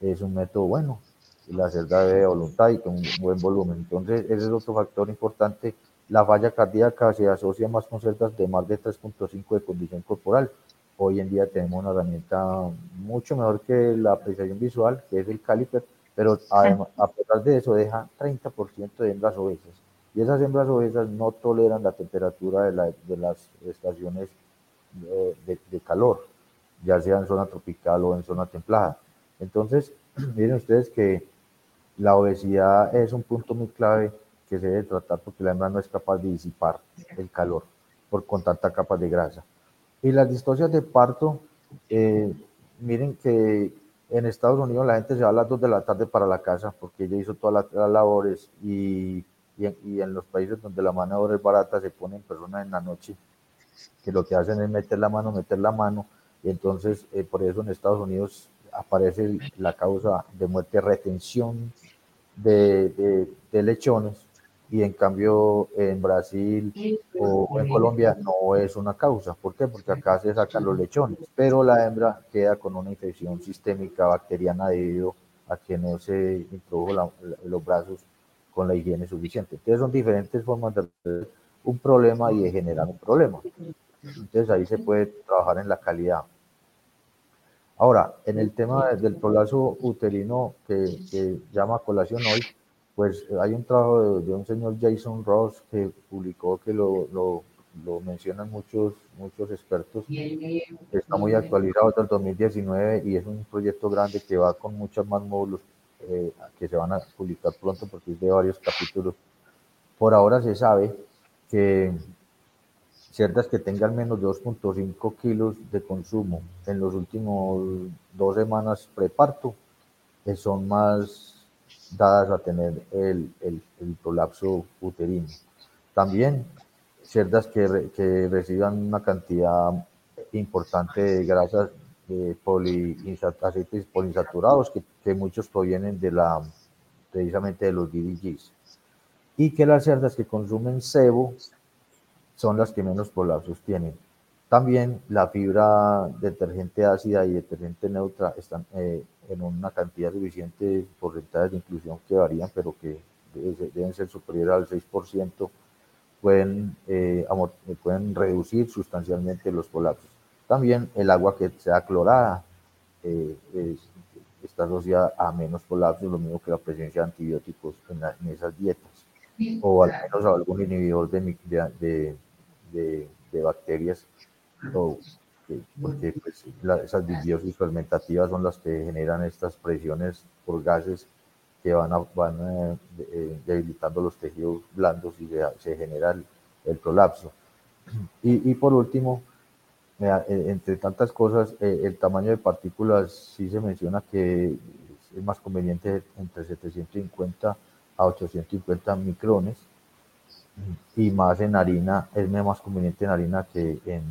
Es un método bueno, la cerda bebe voluntad y con un buen volumen. Entonces, ese es otro factor importante la falla cardíaca se asocia más con cerdas de más de 3.5 de condición corporal. Hoy en día tenemos una herramienta mucho mejor que la apreciación visual, que es el caliper, pero además, a pesar de eso deja 30% de hembras obesas. Y esas hembras obesas no toleran la temperatura de, la, de las estaciones de, de, calor, ya sea en zona tropical o en zona templada. Entonces, miren ustedes que la obesidad es un punto muy clave que se debe tratar porque la hembra no es capaz de disipar el calor por, con tanta capa de grasa. Y las distocias de parto, eh, miren que en Estados Unidos la gente se va a las 2 de la tarde para la casa porque ella hizo todas las, labores y, y, en, los países donde la mano de obra es barata se ponen personas en la noche que lo que hacen es meter la mano, meter la mano y entonces eh, por eso en Estados Unidos aparece la causa de muerte retención de, de lechones y en cambio en Brasil o en Colombia no es una causa. ¿Por qué? Porque acá se sacan los lechones, pero la hembra queda con una infección sistémica bacteriana debido a que no se introdujo los brazos con la higiene suficiente. Entonces son diferentes formas de un problema y de generar un problema. Entonces ahí se puede trabajar en la calidad. Ahora, en el tema del prolazo uterino que, que llama colación hoy, pues hay un trabajo de, un señor Jason Ross que publicó que lo, lo, lo, mencionan muchos, muchos expertos. Está muy actualizado hasta el 2019 y es un proyecto grande que va con muchos más módulos eh, que se van a publicar pronto porque es de varios capítulos. Por ahora se sabe que ciertas que tengan menos de 2.5 kilos de consumo en los últimos dos semanas preparto, que son más dadas a tener el, el, el prolapso uterino. También cerdas que, que, reciban una cantidad importante de grasas de aceites poliinsaturados que, que, muchos provienen de la, precisamente de los DDGs. Y que las cerdas que consumen sebo son las que menos prolapsos tienen. También la fibra detergente ácida y detergente neutra están eh, en una cantidad suficiente porcentajes de inclusión que varían, pero que deben ser superiores al 6%, pueden, eh, pueden reducir sustancialmente los colapsos. También el agua que sea clorada eh, está asociada a menos colapsos, lo mismo que la presencia de antibióticos en, esas dietas, o al menos algún inhibidor de, de, de, de bacterias porque pues, esas disbiosis fermentativas son las que generan estas presiones por gases que van, van eh, eh, debilitando los tejidos blandos y se, genera el, prolapso. Y, por último, eh, entre tantas cosas, el tamaño de partículas sí se menciona que es más conveniente entre 750 a 850 micrones y más en harina, es más conveniente en harina que en,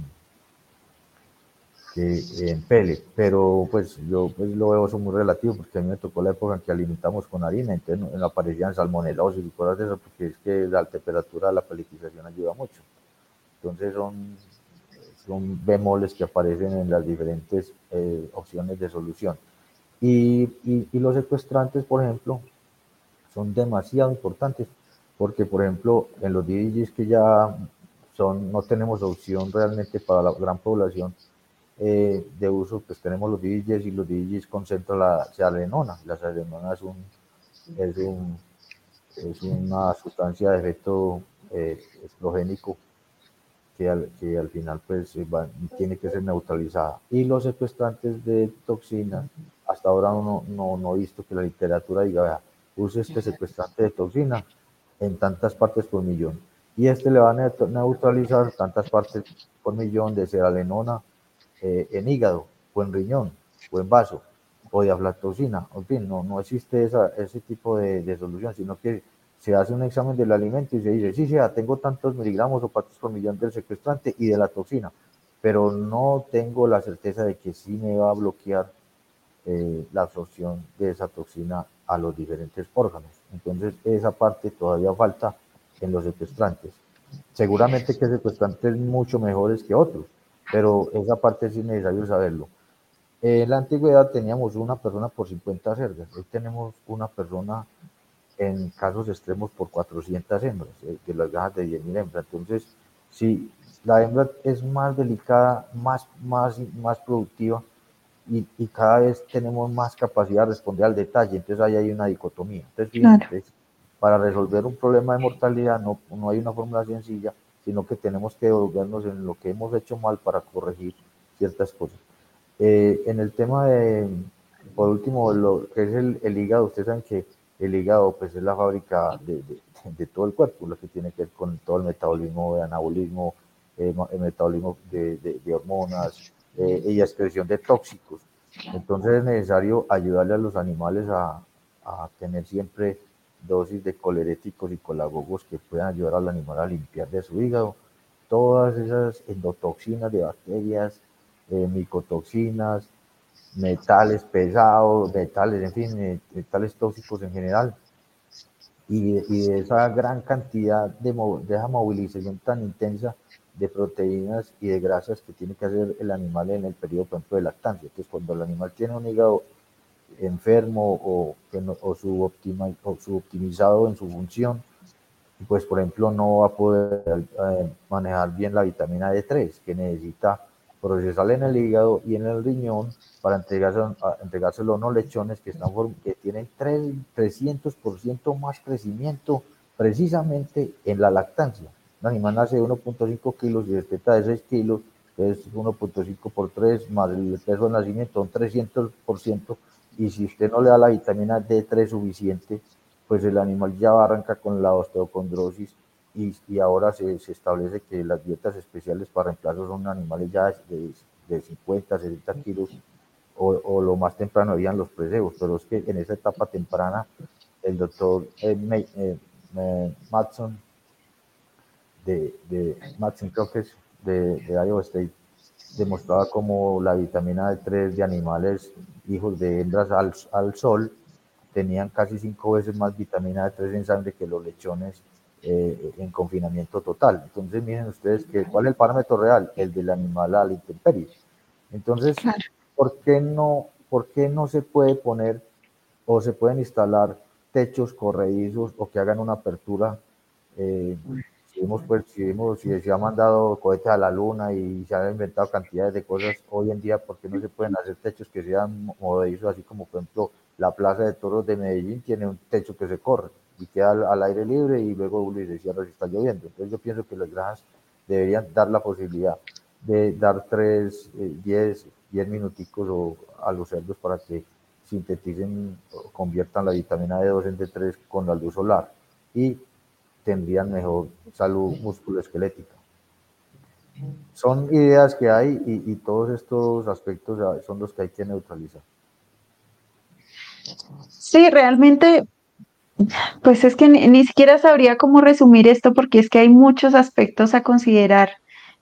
que en pele, pero pues yo pues, lo veo eso muy relativo porque a mí me tocó la época en que alimentamos con harina, entonces no, aparecían salmonelosis y cosas de eso, porque es que la temperatura la peletización ayuda mucho. Entonces son, son bemoles que aparecen en las diferentes eh, opciones de solución. Y, y, y, los secuestrantes, por ejemplo, son demasiado importantes, porque por ejemplo en los DDGs que ya son, no tenemos opción realmente para la gran población, eh, de uso, pues tenemos los DJs y los DJs concentran la salenona. La salenona es, un, es, un, es una sustancia de efecto eh, estrogénico que al, que al final pues tiene que ser neutralizada. Y los secuestrantes de toxinas, hasta ahora uno no, no, he visto que la literatura diga, vea, use este secuestrante de toxina en tantas partes por millón. Y este le va a neutralizar tantas partes por millón de seralenona eh, en hígado, o en riñón, o en vaso, o de aflatoxina. En fin, no, no existe esa, ese tipo de, de solución, sino que se hace un examen del alimento y se dice, sí, sí, tengo tantos miligramos o partes por millón del secuestrante y de la toxina, pero no tengo la certeza de que sí me va a bloquear eh, la absorción de esa toxina a los diferentes órganos. Entonces, esa parte todavía falta en los secuestrantes. Seguramente que secuestrantes mucho mejores que otros, pero esa parte es necesario saberlo. En la antigüedad teníamos una persona por 50 cerdas, hoy tenemos una persona en casos extremos por 400 hembras, eh, de las gajas de 10.000 hembras. Entonces, si la hembra es más delicada, más, más, más productiva y, y, cada vez tenemos más capacidad de responder al detalle, entonces ahí hay una dicotomía. Entonces, para resolver un problema de mortalidad no, no hay una fórmula sencilla, sino que tenemos que devolvernos en lo que hemos hecho mal para corregir ciertas cosas. Eh, en el tema de, por último, lo que es el, el hígado, ustedes saben que el hígado pues es la fábrica de, de, todo el cuerpo, lo que tiene que ver con todo el metabolismo de anabolismo, eh, el metabolismo de, de hormonas eh, y excreción de tóxicos. Entonces es necesario ayudarle a los animales a, a tener siempre dosis de coleréticos y colagogos que puedan ayudar al animal a limpiar de su hígado todas esas endotoxinas de bacterias, eh, micotoxinas, metales pesados, metales, en fin, eh, metales tóxicos en general. Y, y esa gran cantidad de, de esa movilización tan intensa de proteínas y de grasas que tiene que hacer el animal en el periodo, por ejemplo, de lactancia. Entonces, cuando el animal tiene un hígado enfermo o, o, suboptima, o suboptimizado en su función, pues, por ejemplo, no va a poder eh, manejar bien la vitamina D3, que necesita procesarla en el hígado y en el riñón para entregárselo, entregárselo a unos lechones que, están, que tienen 3, 300% más crecimiento precisamente en la lactancia. Un animal nace de 1.5 kilos y despierta de 6 kilos, que es 1.5 por 3 más el peso de nacimiento, son 300%. Y si usted no le da la vitamina D3 suficiente, pues el animal ya arranca con la osteocondrosis y, y ahora se, se, establece que las dietas especiales para reemplazo son animales ya de, de 50, 60 kilos o, o, lo más temprano harían los presebos, pero es que en esa etapa temprana el doctor eh, eh, eh, Matson de, de que es de, de Iowa State demostraba como la vitamina D3 de animales hijos de hembras al, al sol tenían casi cinco veces más vitamina D3 en sangre que los lechones eh, en confinamiento total. Entonces, miren ustedes que cuál es el parámetro real, el del animal a la intemperie. Entonces, ¿por, qué no, ¿por qué no se puede poner o se pueden instalar techos corredizos o que hagan una apertura? Eh, si hemos, pues, si, si se ha mandado cohetes a la luna y se han inventado cantidades de cosas hoy en día, ¿por qué no se pueden hacer techos que sean movedizos, así como por ejemplo la Plaza de Toros de Medellín tiene un techo que se corre? y queda al, aire libre y luego se cierra si está lloviendo. Entonces yo pienso que las granjas deberían dar la posibilidad de dar 3, 10, 10 minuticos o, a los cerdos para que sinteticen, conviertan la vitamina D2 en D3 con la luz solar y tendrían mejor salud musculoesquelética. Son ideas que hay y, y todos estos aspectos son los que hay que neutralizar. Sí, realmente pues es que ni, siquiera sabría cómo resumir esto porque es que hay muchos aspectos a considerar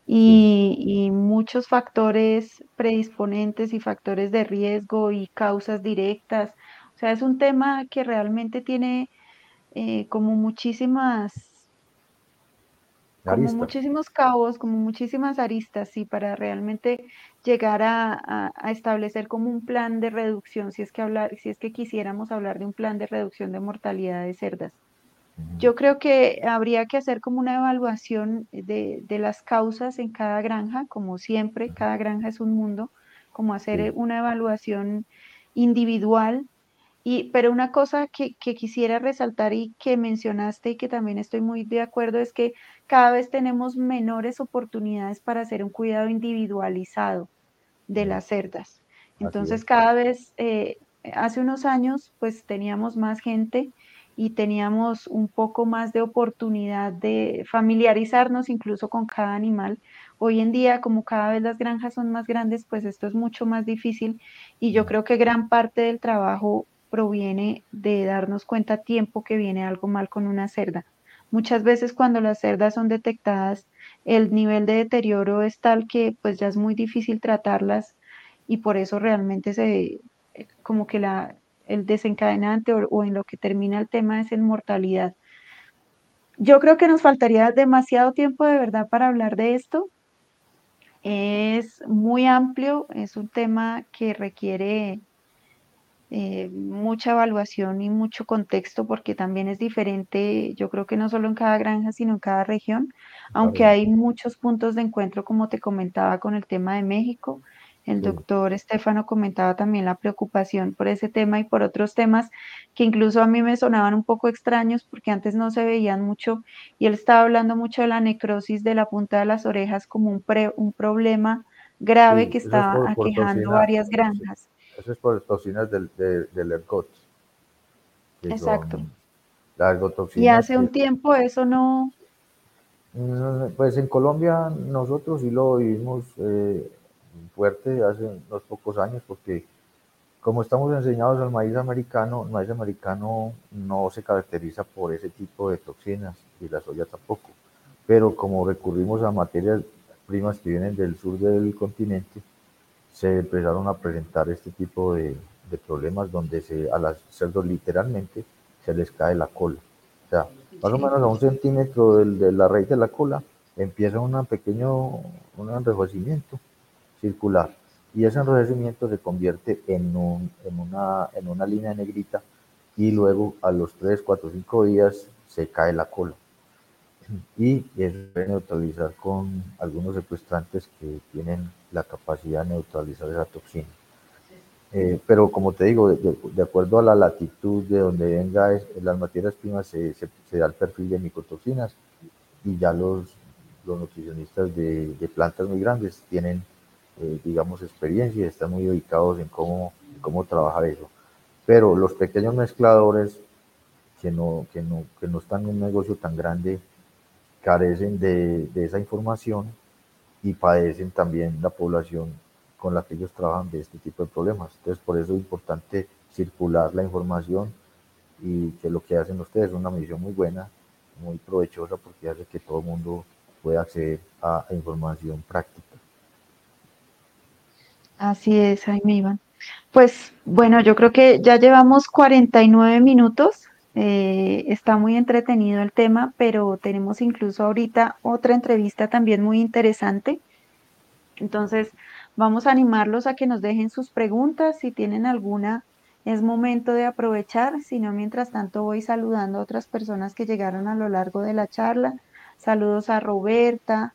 y, muchos factores predisponentes y factores de riesgo y causas directas. O sea, es un tema que realmente tiene eh, como muchísimas como muchísimos cabos, como muchísimas aristas, sí, para realmente llegar a, establecer como un plan de reducción, si es que hablar, si es que quisiéramos hablar de un plan de reducción de mortalidad de cerdas. Yo creo que habría que hacer como una evaluación de, las causas en cada granja, como siempre, cada granja es un mundo, como hacer una evaluación individual Y, pero una cosa que, que quisiera resaltar y que mencionaste y que también estoy muy de acuerdo es que cada vez tenemos menores oportunidades para hacer un cuidado individualizado de las cerdas. Entonces, cada vez, eh, hace unos años, pues teníamos más gente y teníamos un poco más de oportunidad de familiarizarnos incluso con cada animal. Hoy en día, como cada vez las granjas son más grandes, pues esto es mucho más difícil y yo creo que gran parte del trabajo proviene de darnos cuenta a tiempo que viene algo mal con una cerda. Muchas veces cuando las cerdas son detectadas, el nivel de deterioro es tal que pues ya es muy difícil tratarlas y por eso realmente se, como que la, el desencadenante o en lo que termina el tema es en mortalidad. Yo creo que nos faltaría demasiado tiempo de verdad para hablar de esto. Es muy amplio, es un tema que requiere eh, mucha evaluación y mucho contexto porque también es diferente, yo creo que no solo en cada granja, sino en cada región, aunque hay muchos puntos de encuentro, como te comentaba con el tema de México. El doctor Estefano comentaba también la preocupación por ese tema y por otros temas que incluso a mí me sonaban un poco extraños porque antes no se veían mucho y él estaba hablando mucho de la necrosis de la punta de las orejas como un, pre, un problema grave que estaba aquejando varias granjas. Eso es por toxinas del, del ergot. Exacto. Y hace un tiempo eso no... Pues en Colombia nosotros sí lo vivimos eh, fuerte hace unos pocos años porque como estamos enseñados al maíz americano, el maíz americano no se caracteriza por ese tipo de toxinas y la soya tampoco. Pero como recurrimos a materias primas que vienen del sur del continente, se empezaron a presentar este tipo de, de problemas donde se, a los cerdos literalmente se les cae la cola. O sea, más o menos a un centímetro del, de la raíz de la cola empieza un pequeño un enrojecimiento circular. Y ese enrojecimiento se convierte en, un, en, una, en una línea negrita y luego a los 3, 4, 5 días se cae la cola. Y eso se puede neutralizar con algunos secuestrantes que tienen la capacidad de neutralizar esa toxina. Eh, pero como te digo, de, acuerdo a la latitud de donde venga las materias primas, se, da el perfil de micotoxinas y ya los, los nutricionistas de, plantas muy grandes tienen, eh, digamos, experiencia y están muy ubicados en cómo, cómo trabajar eso. Pero los pequeños mezcladores que no, que no, que no están en un negocio tan grande, carecen de, de, esa información y padecen también la población con la que ellos trabajan de este tipo de problemas. Entonces, por eso es importante circular la información y que lo que hacen ustedes es una misión muy buena, muy provechosa porque hace que todo el mundo pueda acceder a, información práctica. Así es, Jaime Iván. Pues bueno, yo creo que ya llevamos 49 minutos. Eh, está muy entretenido el tema, pero tenemos incluso ahorita otra entrevista también muy interesante. Entonces, vamos a animarlos a que nos dejen sus preguntas. Si tienen alguna, es momento de aprovechar. Si no, mientras tanto, voy saludando a otras personas que llegaron a lo largo de la charla. Saludos a Roberta,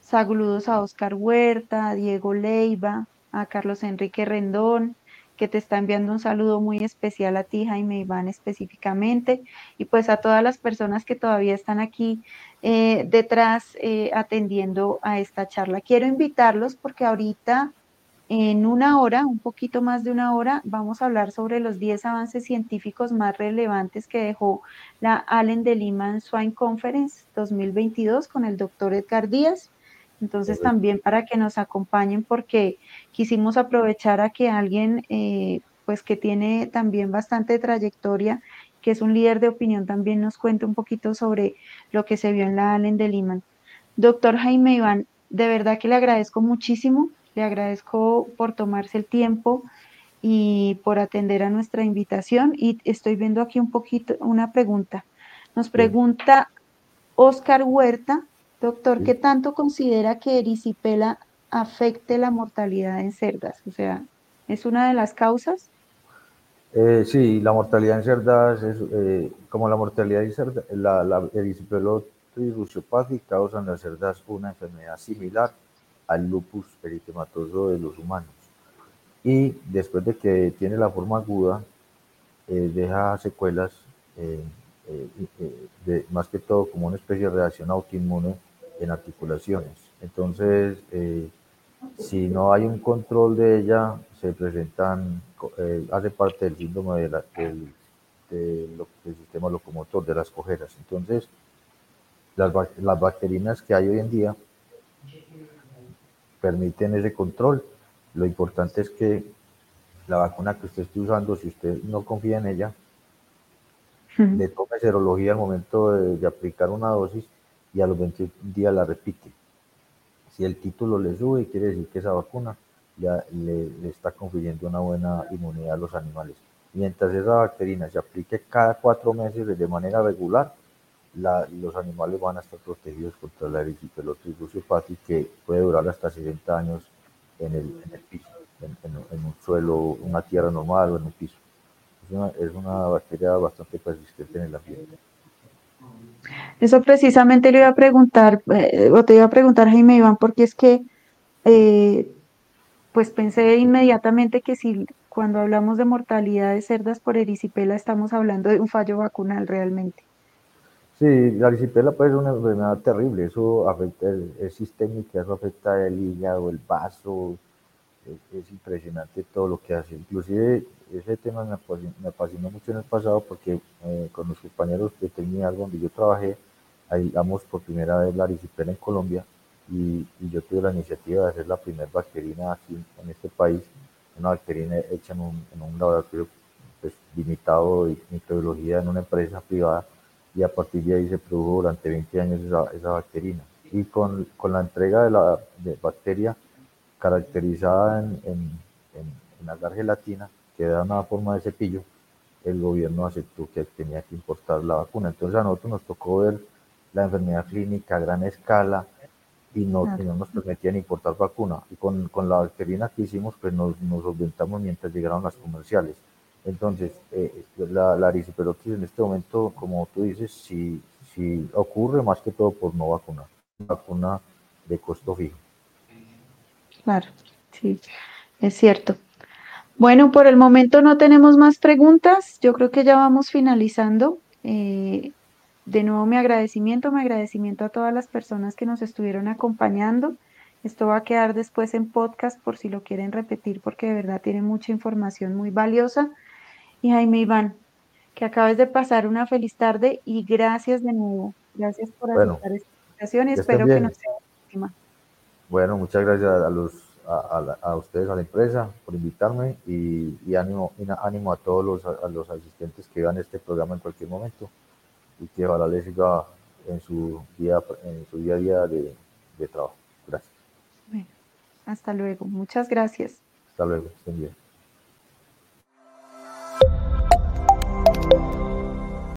saludos a Oscar Huerta, a Diego Leiva, a Carlos Enrique Rendón, que te está enviando un saludo muy especial a ti, Jaime Iván, específicamente, y pues a todas las personas que todavía están aquí eh, detrás eh, atendiendo a esta charla. Quiero invitarlos porque ahorita, en una hora, un poquito más de una hora, vamos a hablar sobre los 10 avances científicos más relevantes que dejó la Allen de Lima Swine Conference 2022 con el doctor Edgar Díaz. Entonces también para que nos acompañen porque quisimos aprovechar a que alguien eh, pues que tiene también bastante trayectoria, que es un líder de opinión, también nos cuente un poquito sobre lo que se vio en la Allen de Liman. Doctor Jaime Iván, de verdad que le agradezco muchísimo, le agradezco por tomarse el tiempo y por atender a nuestra invitación. Y estoy viendo aquí un poquito una pregunta. Nos pregunta Oscar Huerta, Doctor, ¿qué tanto considera que erisipela afecte la mortalidad en cerdas? O sea, ¿es una de las causas? Eh, sí, la mortalidad en cerdas es eh, como la mortalidad en cerdas, la, la ruciopathy causa en las cerdas una enfermedad similar al lupus eritematoso de los humanos. Y después de que tiene la forma aguda, deja secuelas, de, más que todo como una especie de reacción autoinmune en articulaciones. Entonces, si no hay un control de ella, se presentan, hace parte del síndrome del, del sistema locomotor, de las cojeras. Entonces, las, las bacterinas que hay hoy en día permiten ese control. Lo importante es que la vacuna que usted esté usando, si usted no confía en ella, le tome serología al momento de, aplicar una dosis y a los 21 días la repite. Si el título le sube, quiere decir que esa vacuna ya le, le está confiriendo una buena inmunidad a los animales. Mientras esa bacterina se aplique cada cuatro meses de manera regular, los animales van a estar protegidos contra la erysipelosis buciopatis que puede durar hasta 60 años en el, piso, en, un suelo, una tierra normal o en un piso. Es una, bacteria bastante persistente en el ambiente. Eso precisamente le iba a preguntar, eh, o te iba a preguntar, Jaime Iván, porque es que eh, pues pensé inmediatamente que si cuando hablamos de mortalidad de cerdas por erisipela estamos hablando de un fallo vacunal realmente. Sí, la erisipela puede ser una enfermedad terrible, eso afecta, es, sistémica, eso afecta el hígado, el vaso, es, impresionante todo lo que hace. Inclusive ese tema me apasionó, mucho en el pasado porque eh, con los compañeros tenía algo donde yo trabajé, ahí damos por primera vez la erisipela en Colombia y, yo tuve la iniciativa de hacer la primera bacterina aquí en este país una bacterina hecha en un, en un laboratorio pues, limitado de microbiología en una empresa privada y a partir de ahí se produjo durante 20 años esa, esa bacterina. Y con, con, la entrega de la de bacteria caracterizada en, en, en, agar gelatina, que da una forma de cepillo, el gobierno aceptó que tenía que importar la vacuna. Entonces a nosotros nos tocó ver la enfermedad clínica a gran escala, y no, no nos permitían importar vacuna. Y con, con, la bacterina que hicimos, pues nos, nos solventamos mientras llegaron las comerciales. Entonces, eh, la, la en este momento, como tú dices, si, si ocurre más que todo por no vacunar, vacuna de costo fijo. Claro, sí, es cierto. Bueno, por el momento no tenemos más preguntas. Yo creo que ya vamos finalizando. Eh, de nuevo mi agradecimiento, mi agradecimiento a todas las personas que nos estuvieron acompañando. Esto va a quedar después en podcast por si lo quieren repetir porque de verdad tiene mucha información muy valiosa. Y Jaime Iván, que acabes de pasar una feliz tarde y gracias de nuevo. Gracias por aceptar esta invitación y espero que no sea la última. Bueno, muchas gracias a los a, ustedes, a la empresa, por invitarme y, ánimo, ánimo a todos los, a los asistentes que vean este programa en cualquier momento y que ojalá les siga en su día, en su día a día de, de trabajo. Gracias. Bueno, hasta luego. Muchas gracias. Hasta luego. Estén bien.